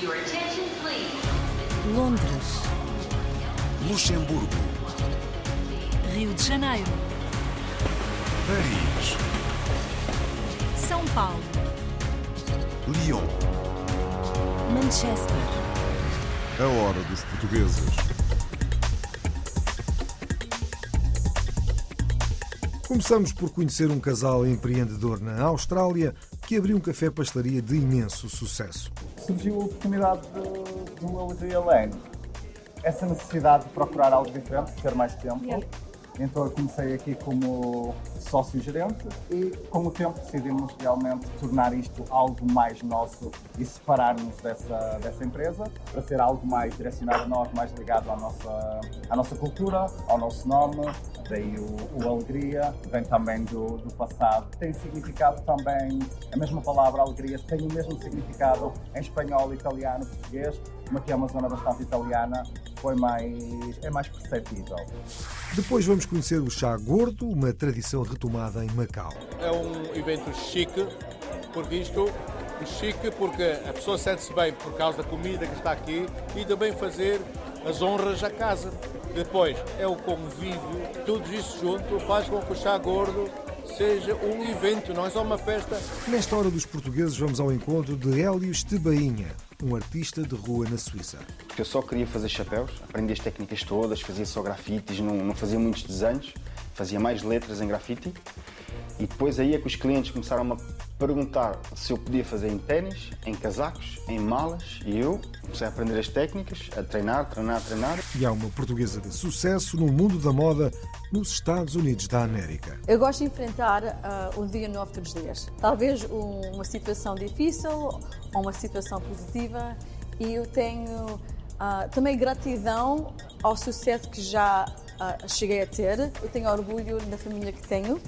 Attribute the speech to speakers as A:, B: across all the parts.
A: Your attention, please.
B: Londres,
C: Luxemburgo,
B: Rio de Janeiro,
C: Paris,
B: São Paulo,
C: Lyon.
B: Manchester,
D: A hora dos portugueses. Começamos por conhecer um casal empreendedor na Austrália que abriu um café-pastelaria de imenso sucesso.
E: Surgiu a oportunidade de, de uma alegria lane. Essa necessidade de procurar algo diferente, de ter mais tempo. Então eu comecei aqui como sócio-gerente e com o tempo decidimos realmente tornar isto algo mais nosso e separar-nos dessa, dessa empresa para ser algo mais direcionado a nós, mais ligado à nossa, à nossa cultura, ao nosso nome. Daí o, o alegria, vem também do, do passado. Tem significado também, a mesma palavra alegria tem o mesmo significado em espanhol, italiano, português, como aqui é uma zona bastante italiana, foi mais, é mais perceptível.
D: Depois vamos conhecer o chá gordo, uma tradição retomada em Macau.
F: É um evento chique, porque isto chique porque a pessoa sente-se bem por causa da comida que está aqui e também fazer as honras à casa. Depois é o convívio, tudo isso junto faz com que o chá gordo seja um evento, não é só uma festa.
D: Nesta hora dos portugueses vamos ao encontro de Hélio Estebainha, um artista de rua na Suíça.
G: Eu só queria fazer chapéus, aprendi as técnicas todas, fazia só grafites, não, não fazia muitos desenhos, fazia mais letras em grafite. E depois aí é que os clientes começaram a perguntar se eu podia fazer em ténis, em casacos, em malas. E eu comecei a aprender as técnicas, a treinar, treinar, treinar.
D: E há uma portuguesa de sucesso no mundo da moda nos Estados Unidos da América.
H: Eu gosto de enfrentar ah, um dia novo todos os dias. Talvez um- uma situação difícil ou uma situação positiva. E eu tenho ah, também gratidão ao sucesso que já ah, cheguei a ter. Eu tenho orgulho da família que tenho.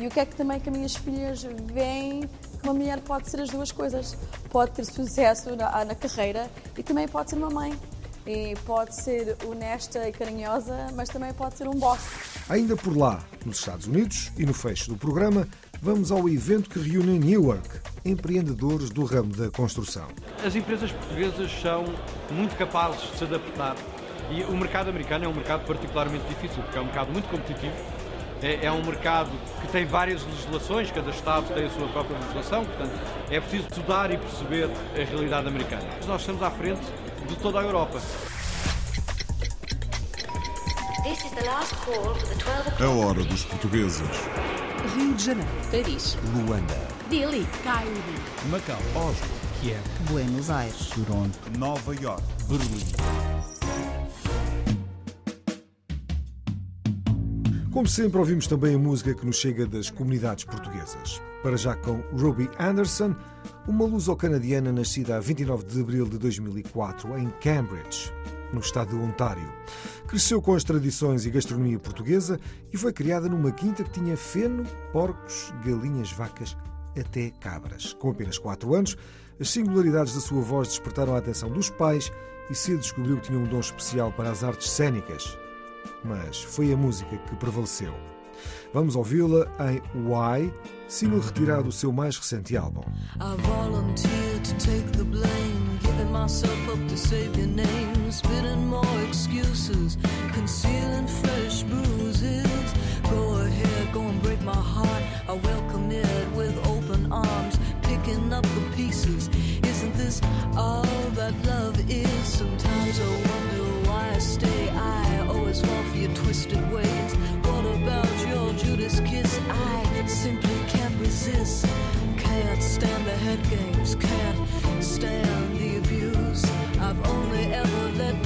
H: E o que é que também que as minhas filhas veem que uma mulher pode ser as duas coisas. Pode ter sucesso na, na carreira e também pode ser uma mãe. E pode ser honesta e carinhosa, mas também pode ser um boss.
D: Ainda por lá, nos Estados Unidos, e no fecho do programa, vamos ao evento que reúne em Newark empreendedores do ramo da construção.
I: As empresas portuguesas são muito capazes de se adaptar e o mercado americano é um mercado particularmente difícil, porque é um mercado muito competitivo, é, é um mercado que tem várias legislações, cada Estado tem a sua própria legislação, portanto é preciso estudar e perceber a realidade americana. Nós estamos à frente de toda a Europa.
A: This is the last call for the 12 o'clock.
D: A hora dos portugueses.
B: Rio de Janeiro,
J: Paris,
C: Luanda,
J: Delhi,
B: Cairo,
C: Macau, Oslo, Kiev,
J: Buenos Aires,
C: Toronto, Nova York, Berlim.
D: Como sempre, ouvimos também a música que nos chega das comunidades portuguesas. Para já com Ruby Anderson, uma luso-canadiana nascida a 29 de abril de 2004 em Cambridge, no estado de Ontário. Cresceu com as tradições e gastronomia portuguesa e foi criada numa quinta que tinha feno, porcos, galinhas, vacas, até cabras. Com apenas 4 anos, as singularidades da sua voz despertaram a atenção dos pais e cedo descobriu que tinha um dom especial para as artes cênicas mas foi a música que prevaleceu. Vamos ouvi-la em Why, single retirado do seu mais recente álbum.
K: I to take the blame, giving myself up to save your name, spitting more excuses, concealing fresh bruises. Go ahead, go and break my heart. I welcome it with open arms, picking up the pieces. Isn't this all that love is? Sometimes I wonder why I stay. I always fall for your twisted ways. What about your Judas kiss? I simply can't resist. Can't stand the head games, can't stand the abuse. I've only ever let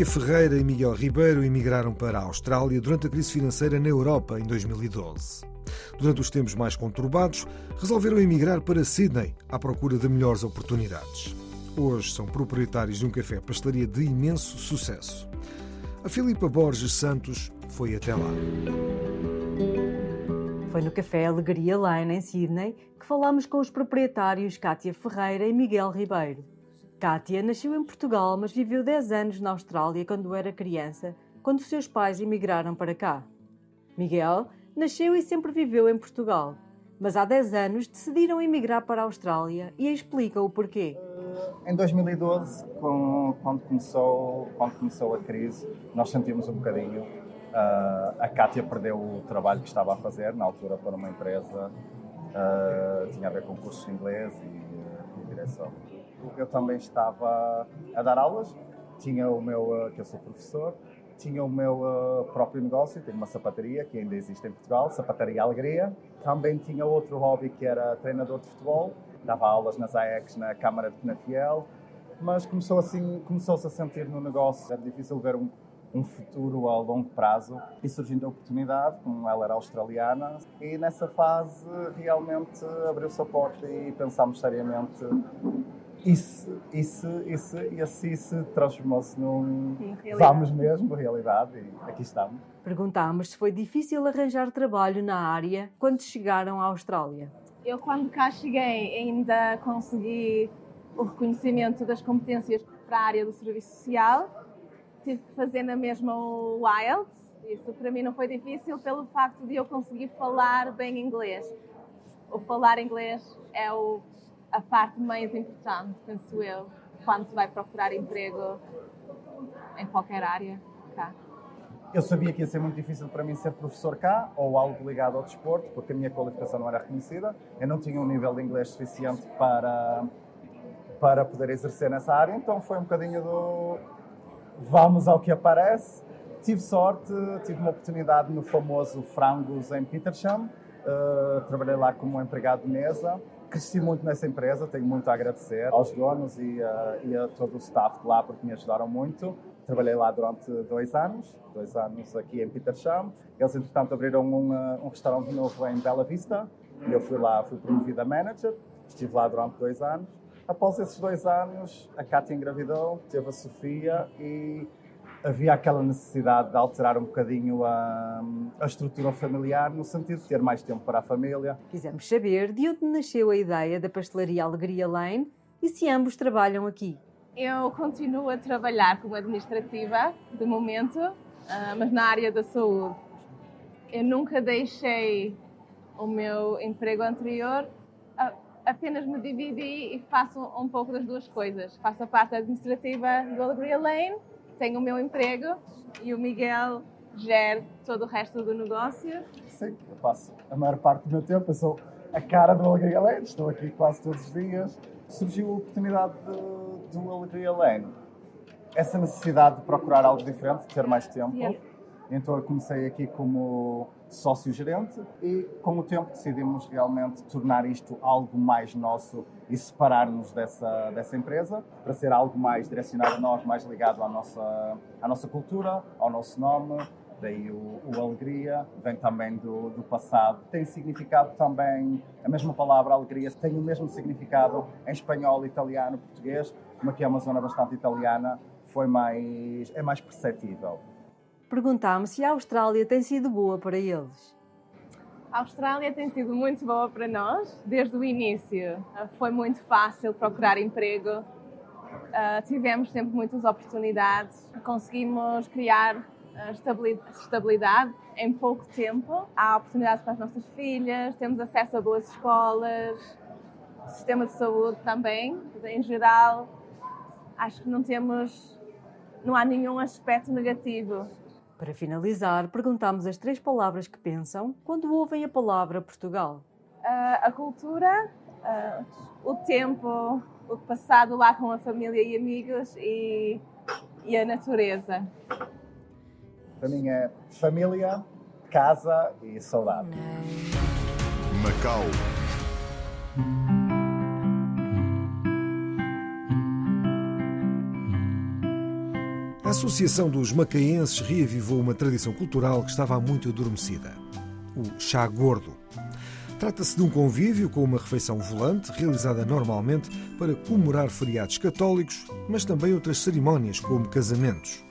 D: Cátia Ferreira e Miguel Ribeiro emigraram para a Austrália durante a crise financeira na Europa em 2012. Durante os tempos mais conturbados, resolveram emigrar para Sydney à procura de melhores oportunidades. Hoje são proprietários de um café-pastelaria de imenso sucesso. A Filipa Borges Santos foi até lá.
J: Foi no Café Alegria Lane, em Sydney, que falámos com os proprietários Cátia Ferreira e Miguel Ribeiro. Cátia nasceu em Portugal, mas viveu 10 anos na Austrália quando era criança, quando seus pais emigraram para cá. Miguel nasceu e sempre viveu em Portugal, mas há 10 anos decidiram emigrar para a Austrália e explica o porquê.
E: Em 2012, com- quando, começou, quando começou a crise, nós sentimos um bocadinho. ah, a Kátia perdeu o trabalho que estava a fazer, na altura para uma empresa, ah, tinha a ver com cursos de inglês e, e direção. Eu também estava a dar aulas, tinha o meu, ah, que eu sou professor, tinha o meu ah, próprio negócio, tenho uma sapataria que ainda existe em Portugal, Sapataria Alegria. Também tinha outro hobby que era treinador de futebol, dava aulas nas AECs na Câmara de Penafiel, mas começou assim, começou-se a sentir no negócio, era difícil ver um, um futuro a longo prazo e surgindo a oportunidade, como ela era australiana, e nessa fase realmente abriu-se a porta e pensámos seriamente se, e assim se transformou-se num
J: Em realidade.
E: vamos mesmo, realidade, e aqui estamos.
J: Perguntámos se foi difícil arranjar trabalho na área quando chegaram à Austrália.
L: Eu, quando cá cheguei, ainda consegui o reconhecimento das competências para a área do serviço social. Tive que fazer na mesma o IELTS. Isso para mim não foi difícil pelo facto de eu conseguir falar bem inglês. O falar inglês é o, a parte mais importante, penso eu, quando se vai procurar emprego em qualquer área cá.
E: Eu sabia que ia ser muito difícil para mim ser professor cá ou algo ligado ao desporto, porque a minha qualificação não era reconhecida. Eu não tinha um nível de inglês suficiente para, para poder exercer nessa área, então foi um bocadinho do vamos ao que aparece. Tive sorte, tive uma oportunidade no famoso Frangos em Petersham. Uh, trabalhei lá como empregado de mesa. Cresci muito nessa empresa, tenho muito a agradecer aos donos e, uh, e a todo o staff de lá porque me ajudaram muito. Trabalhei lá durante dois anos, dois anos aqui em Petersham. Eles, entretanto, abriram um, uh, um restaurante novo em Bela Vista e eu fui lá, fui promovido a manager. Estive lá durante dois anos. Após esses dois anos, a Cátia engravidou, teve a Sofia e havia aquela necessidade de alterar um bocadinho a, a estrutura familiar, no sentido de ter mais tempo para a família.
J: Quisemos saber de onde nasceu a ideia da pastelaria Alegria Lane e se ambos trabalham aqui.
L: Eu continuo a trabalhar como administrativa, de momento, ah, mas na área da saúde. Eu nunca deixei o meu emprego anterior, apenas me dividi e faço um pouco das duas coisas. Faço a parte administrativa do Alegria Lane, tenho o meu emprego e o Miguel gera todo o resto do negócio.
E: Sim, eu passo a maior parte do meu tempo, eu sou a cara do Alegria Lane, estou aqui quase todos os dias. Surgiu a oportunidade de- do Alegria Lane. Essa necessidade de procurar algo diferente, de ter mais tempo.
L: Yeah.
E: Então eu comecei aqui como sócio-gerente e com o tempo decidimos realmente tornar isto algo mais nosso e separar-nos dessa, dessa empresa para ser algo mais direcionado a nós, mais ligado à nossa, à nossa cultura, ao nosso nome Daí o, o alegria vem também do, do passado. Tem significado também, a mesma palavra alegria tem o mesmo significado em espanhol, italiano, português. Como aqui é uma zona bastante italiana, foi mais, é mais perceptível.
J: Perguntámos se a Austrália tem sido boa para eles.
L: A Austrália tem sido muito boa para nós desde o início. Foi muito fácil procurar emprego. Uh, tivemos sempre muitas oportunidades. Conseguimos criar estabilidade em pouco tempo. Há oportunidades para as nossas filhas, temos acesso a boas escolas, sistema de saúde também. Em geral, acho que não temos, não há nenhum aspecto negativo.
J: Para finalizar, perguntamos as três palavras que pensam quando ouvem a palavra Portugal.
L: Uh, a cultura, uh, o tempo, o passado lá com a família e amigos e, e a natureza.
E: Para mim é família, casa e saudade.
C: Macau.
D: A Associação dos Macaenses reavivou uma tradição cultural que estava muito adormecida: o chá gordo. Trata-se de um convívio com uma refeição volante, realizada normalmente para comemorar feriados católicos, mas também outras cerimónias, como casamentos.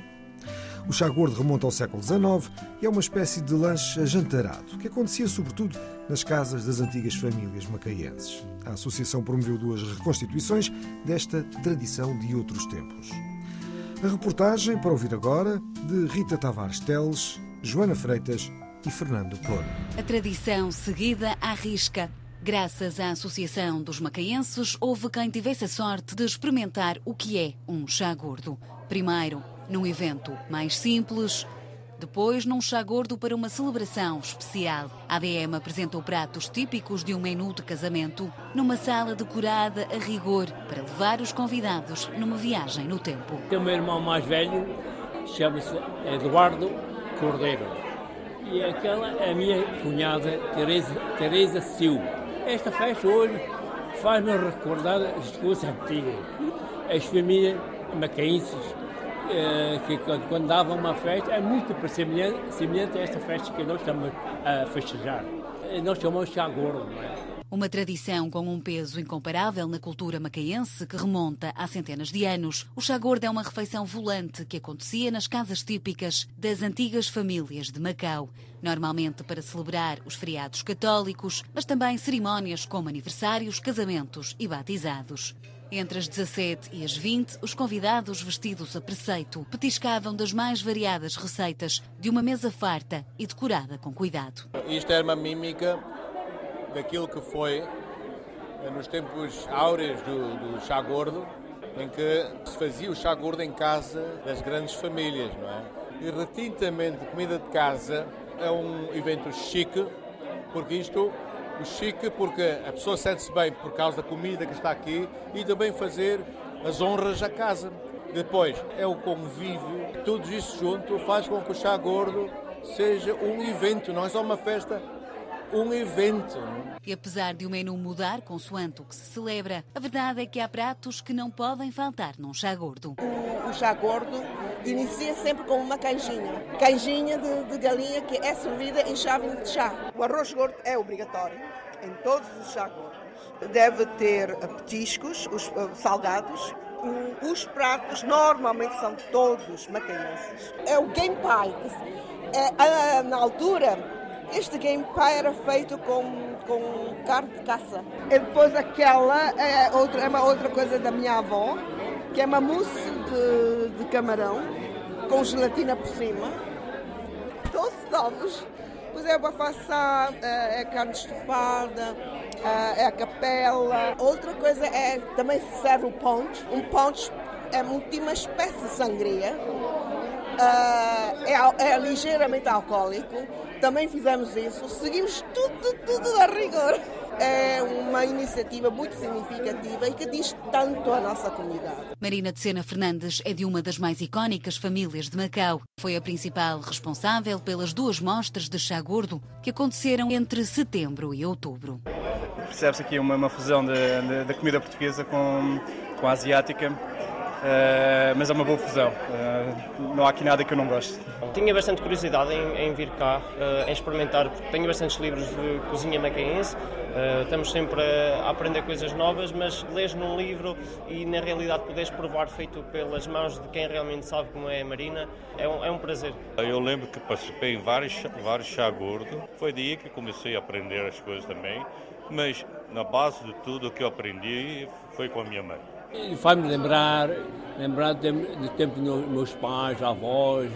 D: O chá gordo remonta ao século XIX e é uma espécie de lanche ajantarado, que acontecia sobretudo nas casas das antigas famílias macaenses. A associação promoveu duas reconstituições desta tradição de outros tempos. A reportagem, para ouvir agora, de Rita Tavares Teles, Joana Freitas e Fernando Poro.
M: A tradição seguida à risca. Graças à Associação dos Macaenses, houve quem tivesse a sorte de experimentar o que é um chá gordo. Primeiro, num evento mais simples, depois, num chá gordo para uma celebração especial, a ADM apresentou pratos típicos de um menu de casamento numa sala decorada a rigor para levar os convidados numa viagem no tempo.
N: Tem o meu irmão mais velho, chama-se Eduardo Cordeiro. E aquela é a minha cunhada, Teresa, Teresa Silva. Esta festa hoje faz-nos recordar as coisas antigas. As famílias macaenses eh, que quando dava uma festa é muito semelhante, semelhante a esta festa que nós estamos a festejar. Eh, nós chamamos chá gordo, não é?
M: Uma tradição com um peso incomparável na cultura macaense que remonta há centenas de anos. O chá gordo é uma refeição volante que acontecia nas casas típicas das antigas famílias de Macau, normalmente para celebrar os feriados católicos, mas também cerimónias como aniversários, casamentos e batizados. Entre as 17 e as 20, os convidados vestidos a preceito petiscavam das mais variadas receitas de uma mesa farta e decorada com cuidado.
F: Isto era uma mímica daquilo que foi nos tempos áureos do, do chá gordo, em que se fazia o chá gordo em casa das grandes famílias, não é? E retintamente, comida de casa é um evento chique, porque isto chique porque a pessoa sente-se bem por causa da comida que está aqui e também fazer as honras à casa. Depois é o convívio, tudo isso junto faz com que o chá gordo seja um evento, não é só uma festa, um evento.
M: E apesar de o menu mudar consoante o que se celebra, a verdade é que há pratos que não podem faltar num chá gordo.
O: O, o chá gordo inicia sempre com uma canjinha. Canjinha de, de galinha que é servida em chave de chá. O arroz gordo é obrigatório em todos os chá gordos. Deve ter petiscos, os uh, salgados, os pratos normalmente são todos macaenses. É o game pie. É, na altura, este game pie era feito com, com carne de caça. E depois aquela é, outra, é uma outra coisa da minha avó, que é uma mousse de, de camarão com gelatina por cima. Doce de ovos. Pois é bafaçá, é, é carne estufada, é, é a capela. Outra coisa é, também se serve o ponche. Um ponche é uma espécie de sangria. É, é ligeiramente alcoólico. Também fizemos isso. Seguimos tudo, tudo a rigor é uma iniciativa muito significativa e que diz tanto à nossa comunidade.
M: Marina de Sena Fernandes é de uma das mais icónicas famílias de Macau. Foi a principal responsável pelas duas mostras de chá gordo que aconteceram entre setembro e outubro.
P: Percebe-se aqui uma, uma fusão da comida portuguesa com, com a asiática Uh, mas é uma boa fusão. Uh, não há aqui nada que eu não goste.
Q: Tinha bastante curiosidade em, em vir cá, uh, em experimentar, porque tenho bastantes livros de cozinha macaense. estamos sempre a aprender coisas novas, mas lês num livro e na realidade podes provar feito pelas mãos de quem realmente sabe como é a marina, é um, é um prazer.
R: Eu lembro que participei em vários, vários chá gordo, foi daí que comecei a aprender as coisas também, mas na base de tudo o que eu aprendi foi com a minha mãe.
N: Faz-me lembrar, lembrar do tempo, do tempo dos meus pais, avós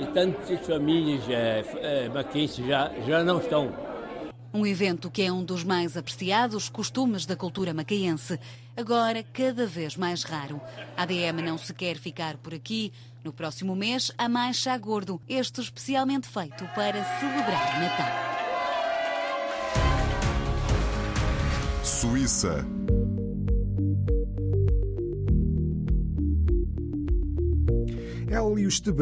N: e tantas famílias é, é, já, já não estão.
M: Um evento que é um dos mais apreciados costumes da cultura macaense, agora cada vez mais raro. A ADM não se quer ficar por aqui. No próximo mês há mais chá gordo, este especialmente feito para celebrar o Natal.
C: Suíça
D: Helios de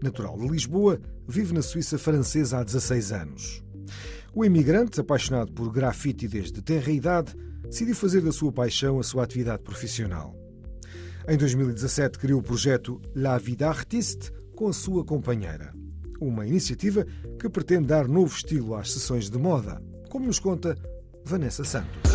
D: natural de Lisboa, vive na Suíça francesa há 16 anos. O imigrante, apaixonado por grafite desde tenra idade, decidiu fazer da sua paixão a sua atividade profissional. Em 2017 criou o projeto La Vida Artiste com a sua companheira. Uma iniciativa que pretende dar novo estilo às sessões de moda, como nos conta Vanessa Santos.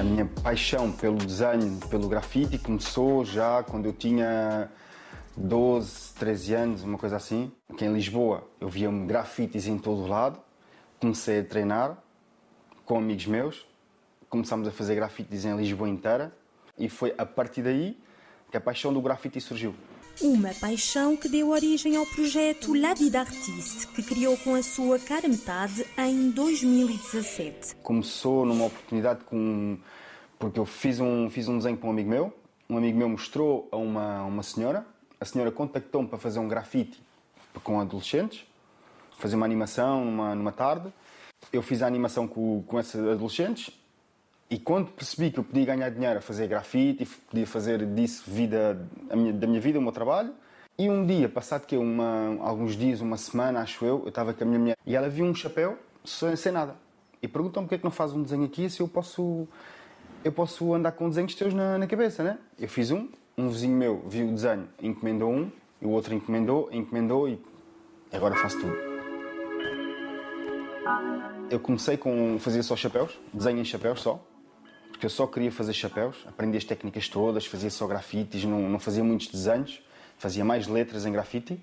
G: A minha paixão pelo desenho, pelo grafite, começou já quando eu tinha 12, 13 anos, uma coisa assim. Aqui em Lisboa eu via grafites em todo lado. Comecei a treinar com amigos meus. Começámos a fazer grafites em Lisboa inteira. E foi a partir daí que a paixão do grafite surgiu.
S: Uma paixão que deu origem ao projeto La Vida Artiste, que criou com a sua cara metade em 2017.
G: Começou numa oportunidade com. porque eu fiz um, fiz um desenho com um amigo meu. Um amigo meu mostrou a uma, uma senhora. A senhora contactou-me para fazer um grafite com adolescentes, fazer uma animação numa, numa tarde. Eu fiz a animação com, com esses adolescentes e quando percebi que eu podia ganhar dinheiro a fazer grafite podia fazer disso vida, minha, da minha vida o meu trabalho, e um dia, passado que uma, alguns dias, uma semana, acho eu, eu estava com a minha mulher e ela viu um chapéu sem, sem nada. E perguntou-me porque é que não faz um desenho aqui se eu posso, eu posso andar com desenhos teus na, na cabeça, né? Eu fiz um, um vizinho meu viu o desenho, encomendou um, e o outro encomendou, encomendou e agora faço tudo. Eu comecei com fazer só chapéus, desenho em chapéus só porque eu só queria fazer chapéus, aprendi as técnicas todas, fazia só grafites, não, não fazia muitos desenhos, fazia mais letras em grafite.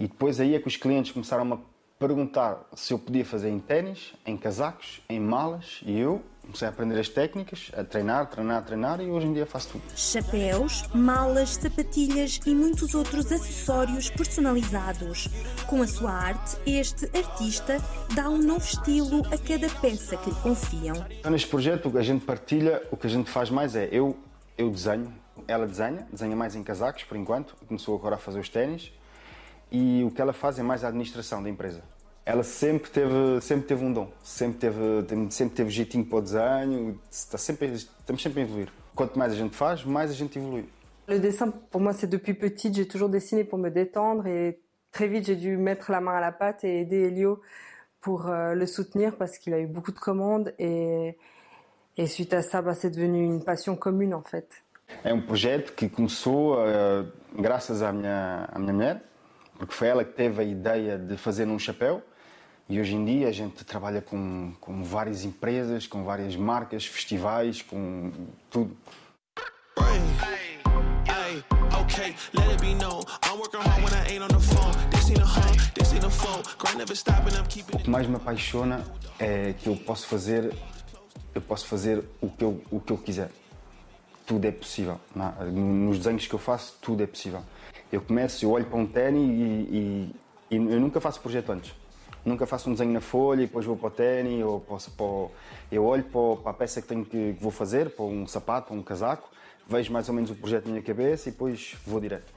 G: E depois aí é que os clientes começaram a perguntar se eu podia fazer em ténis, em casacos, em malas, e eu comecei a aprender as técnicas, a treinar, treinar, treinar, e hoje em dia faço tudo.
S: Chapéus, malas, sapatilhas e muitos outros acessórios personalizados. Com a sua arte, este artista dá um novo estilo a cada peça que lhe confiam.
G: Então, neste projeto, a gente partilha, o que a gente faz mais é eu, eu desenho, ela desenha, desenha mais em casacos por enquanto, começou agora a fazer os ténis e o que ela faz é mais a administração da empresa. Ela sempre teve, sempre teve um dom, sempre teve, sempre teve jeitinho para o desenho, está sempre, estamos sempre a evoluir. Quanto mais a gente faz, mais a gente evolui.
T: Le dessin, pour moi, c'est depuis petite, j'ai toujours dessiné pour me détendre et très vite, j'ai dû mettre la main à la pâte et aider Elio pour euh, le soutenir parce qu'il a eu beaucoup de commandes et, et suite à ça, bah, c'est devenu une passion commune en fait.
G: É um projeto que começou uh, graças à minha, à minha mulher, porque foi ela que teve a ideia de fazer um chapéu. E hoje em dia a gente trabalha com, com várias empresas, com várias marcas, festivais, com tudo. O que mais me apaixona é que eu posso fazer, eu posso fazer o que eu, o que eu quiser. Tudo é possível. Nos desenhos que eu faço, tudo é possível. Eu começo, eu olho para um ténis e, e, e eu nunca faço projeto antes. Nunca faço um desenho na folha e depois vou para o ténis ou para, para, eu olho para, para a peça que tenho que, que, vou fazer, para um sapato, para um casaco, vejo mais ou menos o projeto na minha cabeça e depois vou direto.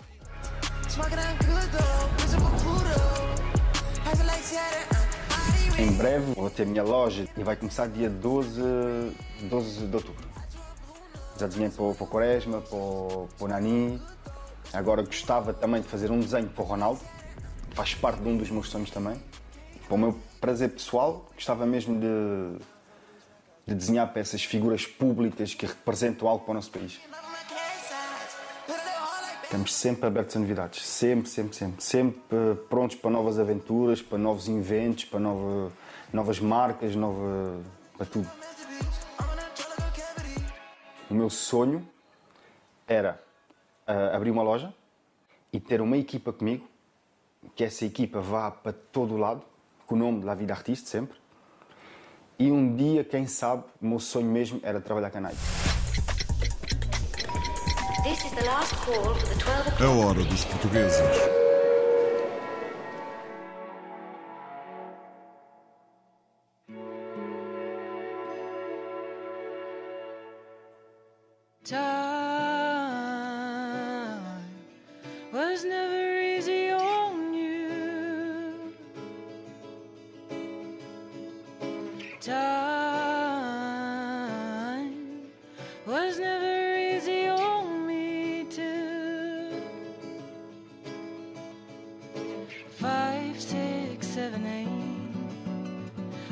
G: Em breve vou ter a minha loja e vai começar dia 12, 12 de outubro. Já desenhei para, para o Quaresma, para, para o Nani. Agora gostava também de fazer um desenho para o Ronaldo, faz parte de um dos meus sonhos também. Para o meu prazer pessoal, gostava mesmo de, de desenhar peças, figuras públicas que representam algo para o nosso país. Estamos sempre abertos a novidades, sempre, sempre, sempre. Sempre eh, prontos para novas aventuras, para novos inventos, para nova, novas marcas, nova, para tudo. O meu sonho era uh, abrir uma loja e ter uma equipa comigo, que essa equipa vá para todo o lado, com o nome de La Vida Artiste sempre. E um dia, quem sabe, o meu sonho mesmo era trabalhar com a Nike.
A: This is the last call for the 12 o'clock.
C: A hora dos portugueses.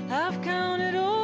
K: I've counted all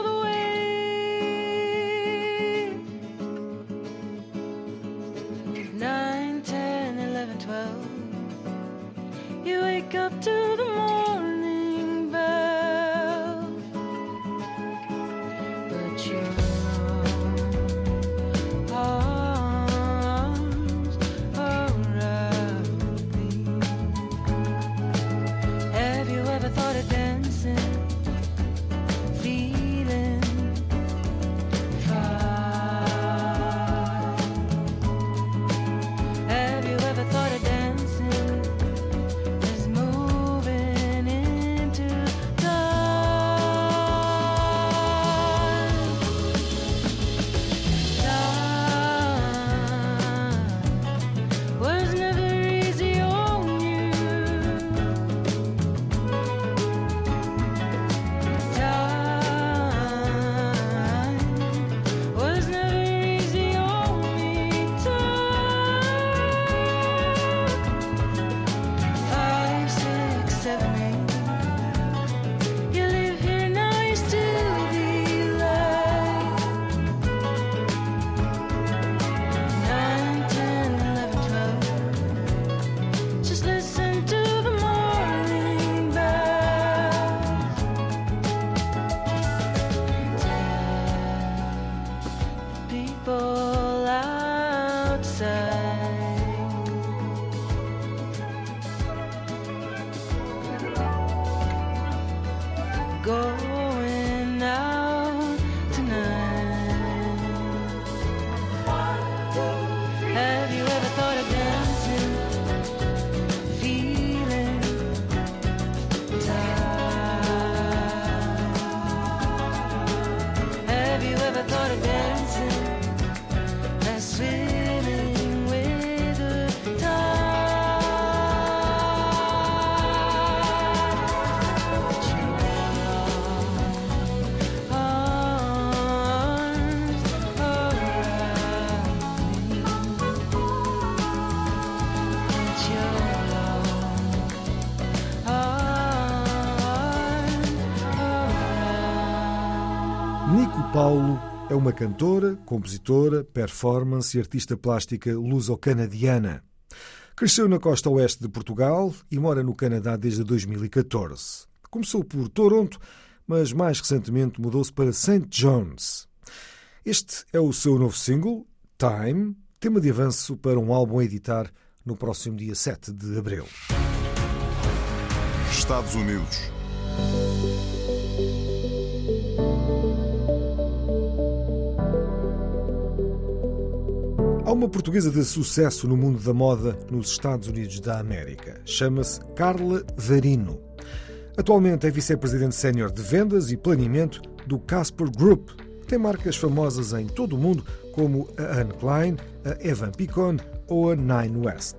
D: Paulo é uma cantora, compositora, performance e artista plástica luso-canadiana. Cresceu na costa oeste de Portugal e mora no Canadá desde 2014. Começou por Toronto, mas mais recentemente mudou-se para St. John's. Este é o seu novo single, Time, tema de avanço para um álbum a editar no próximo dia 7 de abril.
C: Estados Unidos.
D: Uma portuguesa de sucesso no mundo da moda nos Estados Unidos da América. Chama-se Carla Varino. Atualmente é vice-presidente sénior de vendas e planeamento do Casper Group. Tem marcas famosas em todo o mundo, como a Anne Klein, a Evan Picon ou a Nine West.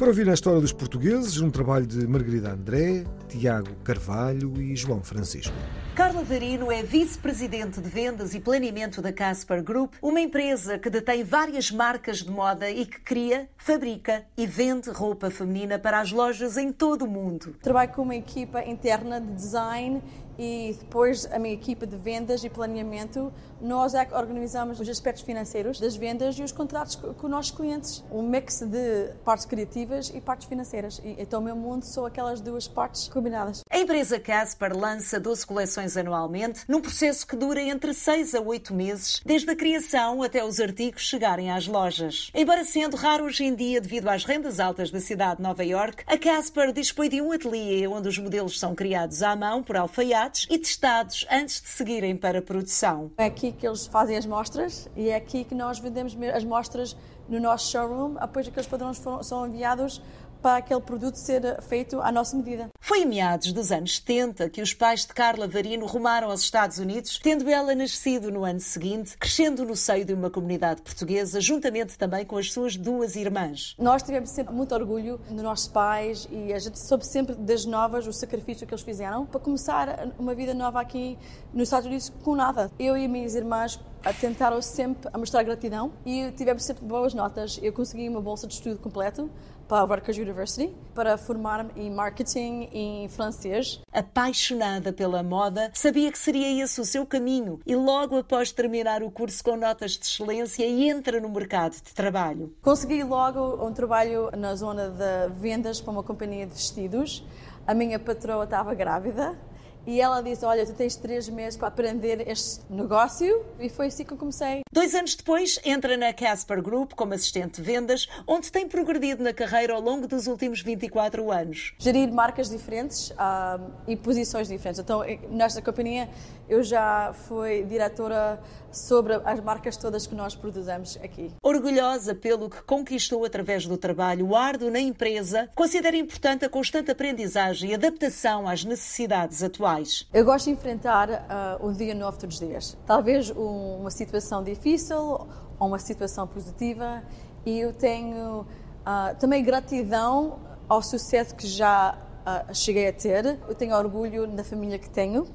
D: Para ouvir a história dos portugueses, um trabalho de Margarida André, Tiago Carvalho e João Francisco.
U: Carla Varino é vice-presidente de vendas e planeamento da Casper Group, uma empresa que detém várias marcas de moda e que cria, fabrica e vende roupa feminina para as lojas em todo o mundo.
H: Trabalho com uma equipa interna de design e depois a minha equipa de vendas e planeamento, nós é que organizamos os aspectos financeiros das vendas e os contratos com os nossos clientes. Um mix de partes criativas e partes financeiras. E, então o meu mundo são aquelas duas partes combinadas.
U: A empresa Casper lança 12 coleções anualmente, num processo que dura entre 6 a 8 meses, desde a criação até os artigos chegarem às lojas. Embora sendo raro hoje em dia devido às rendas altas da cidade de Nova York, a Casper dispõe de um ateliê onde os modelos são criados à mão por alfaiates e testados antes de seguirem para a produção.
H: É aqui que eles fazem as mostras e é aqui que nós vendemos as mostras no nosso showroom, depois aqueles padrões foram, são enviados para aquele produto ser feito à nossa medida.
U: Foi em meados dos anos 70 que os pais de Carla Varino rumaram aos Estados Unidos, tendo ela nascido no ano seguinte, crescendo no seio de uma comunidade portuguesa, juntamente também com as suas duas irmãs.
H: Nós tivemos sempre muito orgulho dos nossos pais e a gente soube sempre das novas o sacrifício que eles fizeram para começar uma vida nova aqui nos Estados Unidos com nada. Eu e minhas irmãs tentaram sempre a mostrar gratidão e tivemos sempre boas notas. Eu consegui uma bolsa de estudo completo para a Rutgers University para formar-me em marketing em francês.
U: Apaixonada pela moda, sabia que seria esse o seu caminho e logo após terminar o curso com notas de excelência entra no mercado de trabalho.
H: Consegui logo um trabalho na zona de vendas para uma companhia de vestidos. A minha patroa estava grávida e ela disse: Olha, tu tens três meses para aprender este negócio. E foi assim que eu comecei.
U: Dois anos depois, entra na Casper Group como assistente de vendas, onde tem progredido na carreira ao longo dos últimos 24 anos.
H: Gerir marcas diferentes uh, e posições diferentes. Então, nesta companhia, eu já fui diretora sobre as marcas todas que nós produzimos aqui.
U: Orgulhosa pelo que conquistou através do trabalho árduo na empresa, considera importante a constante aprendizagem e adaptação às necessidades atuais.
H: Eu gosto de enfrentar uh, um dia novo todos os dias. Talvez um, uma situação difícil ou uma situação positiva e eu tenho uh, também gratidão ao sucesso que já uh, cheguei a ter. Eu tenho orgulho da família que tenho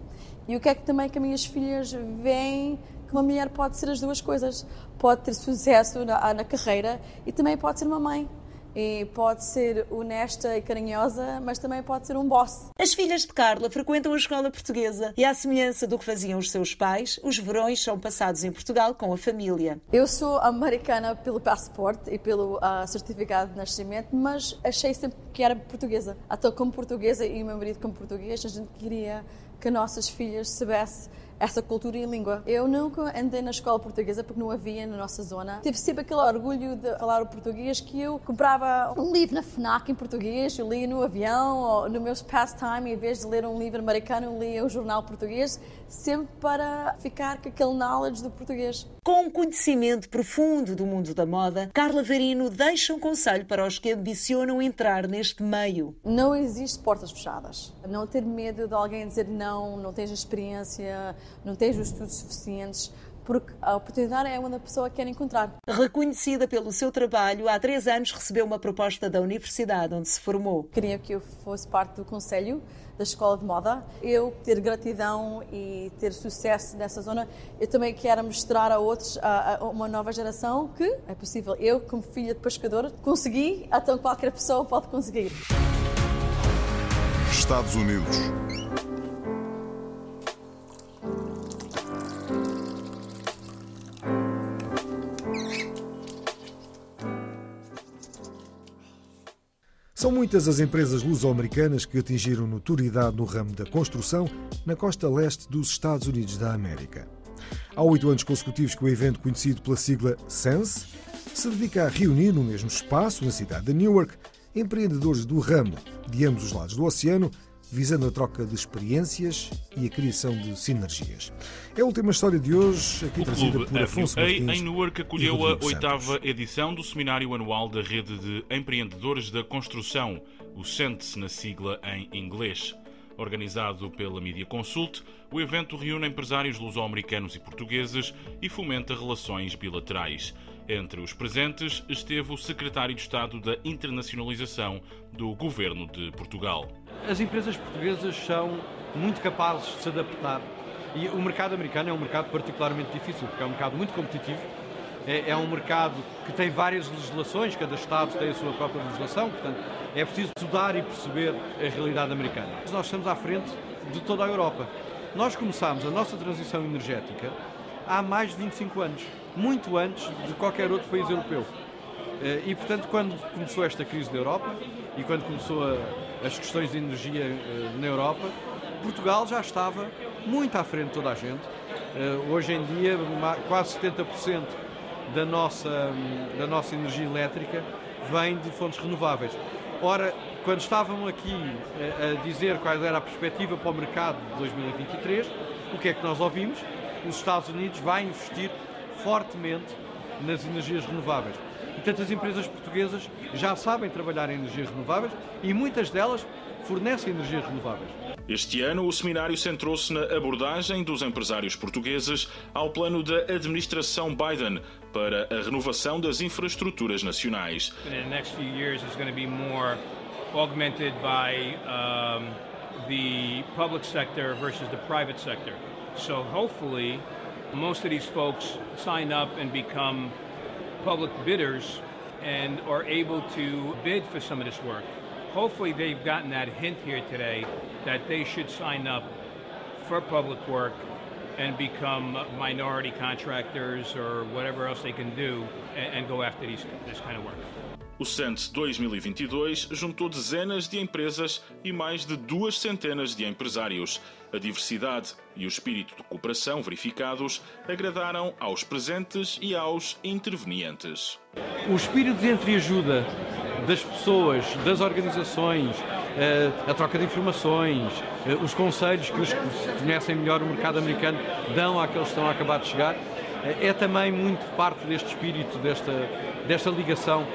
H: e o que é que também que as minhas filhas veem que uma mulher pode ser as duas coisas. Pode ter sucesso na, na carreira e também pode ser uma mãe. E pode ser honesta e carinhosa, mas também pode ser um boss.
U: As filhas de Carla frequentam a escola portuguesa e, à semelhança do que faziam os seus pais, os verões são passados em Portugal com a família.
H: Eu sou americana pelo passaporte e pelo uh, certificado de nascimento, mas achei sempre que era portuguesa. Até como portuguesa e o meu marido como português, a gente queria que nossas filhas soubessem essa cultura e língua. Eu nunca andei na escola portuguesa porque não havia na nossa zona. Tive sempre aquele orgulho de falar o português que eu comprava um livro na FNAC em português, eu lia no avião ou no meu pastime, em vez de ler um livro americano, eu lia o um jornal português, sempre para ficar com aquele knowledge do português.
U: Com um conhecimento profundo do mundo da moda, Carla Verino deixa um conselho para os que ambicionam entrar neste meio.
H: Não existe portas fechadas. Não ter medo de alguém dizer não, não tens experiência, não tens os estudos suficientes, porque a oportunidade é onde a pessoa quer encontrar.
U: Reconhecida pelo seu trabalho, há três anos recebeu uma proposta da universidade onde se formou.
H: Queria que eu fosse parte do conselho da escola de moda. Eu ter gratidão e ter sucesso nessa zona, eu também quero mostrar a outros, a, a uma nova geração, que é possível. Eu, como filha de pescador, consegui, então qualquer pessoa pode conseguir.
C: Estados Unidos.
D: São muitas as empresas luso-americanas que atingiram notoriedade no ramo da construção na costa leste dos Estados Unidos da América. Há oito anos consecutivos que o evento, conhecido pela sigla SENSE, se dedica a reunir no mesmo espaço, na cidade de Newark, empreendedores do ramo de ambos os lados do oceano visando a troca de experiências e a criação de sinergias. É a última história de hoje, aqui
V: o
D: trazida por Afonso
V: FUA
D: Martins
V: em Newark acolheu a oitava edição do Seminário Anual da Rede de Empreendedores da Construção, o SENTE na sigla em inglês. Organizado pela Media Consult, o evento reúne empresários luso-americanos e portugueses e fomenta relações bilaterais. Entre os presentes esteve o secretário de Estado da Internacionalização do Governo de Portugal.
W: As empresas portuguesas são muito capazes de se adaptar e o mercado americano é um mercado particularmente difícil porque é um mercado muito competitivo. É, é um mercado que tem várias legislações, cada Estado tem a sua própria legislação, portanto é preciso estudar e perceber a realidade americana. Nós estamos à frente de toda a Europa Nós começámos a nossa transição energética há mais de 25 anos, muito antes de qualquer outro país europeu. Eh, e, portanto, quando começou esta crise da Europa e quando começou a, as questões de energia eh, na Europa, Portugal já estava muito à frente de toda a gente. Eh, hoje em dia, quase 70% da nossa, da nossa energia elétrica vem de fontes renováveis. Ora, quando estavam aqui a dizer qual era a perspectiva para o mercado de 2023, o que é que nós ouvimos? Os Estados Unidos vai investir fortemente nas energias renováveis. Portanto, as empresas portuguesas já sabem trabalhar em energias renováveis e muitas delas fornecem energias renováveis.
V: Este ano, o seminário centrou-se na abordagem dos empresários portugueses ao plano da administração Biden para a renovação das infraestruturas nacionais.
X: In the next few years is going to be more augmented by um, the public sector versus the private sector. So hopefully most of these folks sign up and become public bidders and are able to bid for some of this work. Hopefully, they've gotten that hint here today that they should sign up for public work and become minority contractors or whatever else they can do and, and go after these, this kind of work.
V: O Sense 2022 juntou dezenas de empresas e mais de duas centenas de empresários. A diversidade e o espírito de cooperação verificados agradaram aos presentes e aos intervenientes.
W: O espírito de entreajuda das pessoas, das organizações, eh, a troca de informações, eh, os conselhos que os que conhecem melhor o mercado americano dão àqueles que estão a acabar de chegar, eh, é também muito parte deste espírito, desta, desta ligação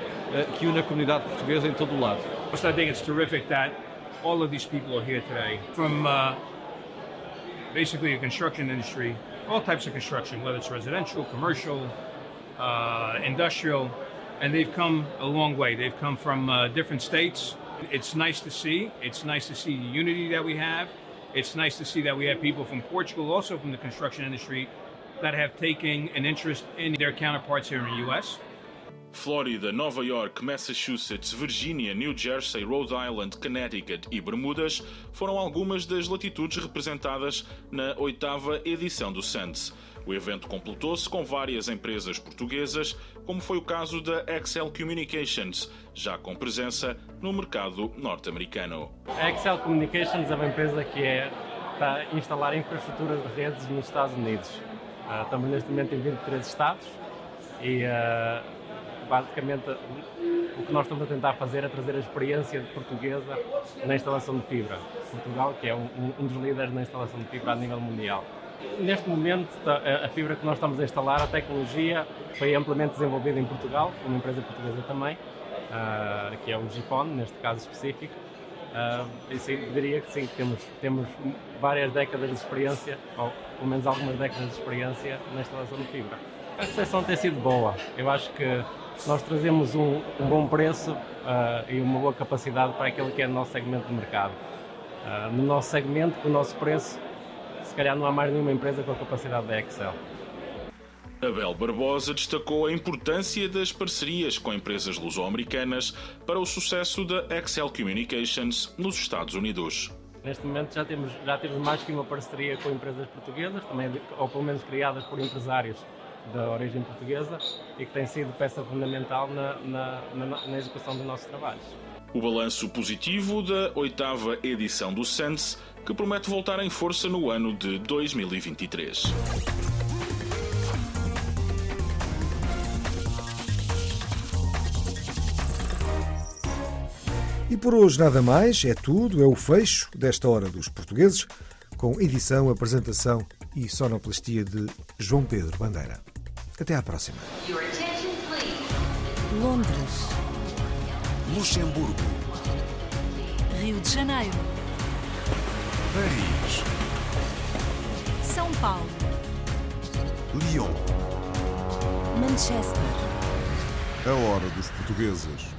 W: que une a comunidade portuguesa em todo o lado.
X: I think it's terrific that all of these people are here today from uh, basically the construction industry, all types of construction, whether it's residential, commercial, uh, industrial, and they've come a long way. They've come from uh, different states. It's nice to see. It's nice to see the unity that we have. It's nice to see that we have people from Portugal, also from the construction industry, that have taken an interest in their counterparts here in the U.S.
V: Flórida, Nova York, Massachusetts, Virgínia, New Jersey, Rhode Island, Connecticut e Bermudas foram algumas das latitudes representadas na oitava edição do SANS. O evento completou-se com várias empresas portuguesas, como foi o caso da Excel Communications, já com presença no mercado norte-americano.
K: A Excel Communications é uma empresa que é, está instalar infraestruturas de redes nos Estados Unidos. Uh, estamos neste momento em 23 estados e uh, basicamente o que nós estamos a tentar fazer é trazer a experiência portuguesa na instalação de fibra. Portugal, que é um, um dos líderes na instalação de fibra a nível mundial. Neste momento, a fibra que nós estamos a instalar, a tecnologia, foi amplamente desenvolvida em Portugal, uma empresa portuguesa também, uh, que é o Gipon, neste caso específico. Uh, sim, diria que sim, temos, temos várias décadas de experiência, ou pelo menos algumas décadas de experiência na instalação de fibra. A recepção tem sido boa. Eu acho que nós trazemos um, um bom preço uh, e uma boa capacidade para aquele que é o nosso segmento de mercado. Uh, no nosso segmento, com o nosso preço, se calhar não há mais nenhuma empresa com a capacidade da Excel.
V: Abel Barbosa destacou a importância das parcerias com empresas luso-americanas para o sucesso da Excel Communications nos Estados Unidos.
K: Neste momento já temos, já temos mais que uma parceria com empresas portuguesas, também, ou pelo menos criadas por empresários da origem portuguesa e que tem sido peça fundamental na, na, na, na execução dos nossos trabalhos.
V: O balanço positivo da oitava edição do SENSE, que promete voltar em força no ano de 2023.
D: E por hoje nada mais, é tudo, é o fecho desta Hora dos Portugueses, com edição, apresentação e sonoplastia de João Pedro Bandeira. Até à próxima.
J: Londres.
C: Luxemburgo.
J: Rio de Janeiro.
C: Paris.
J: São Paulo.
C: Lyon.
J: Manchester.
C: A hora dos portugueses.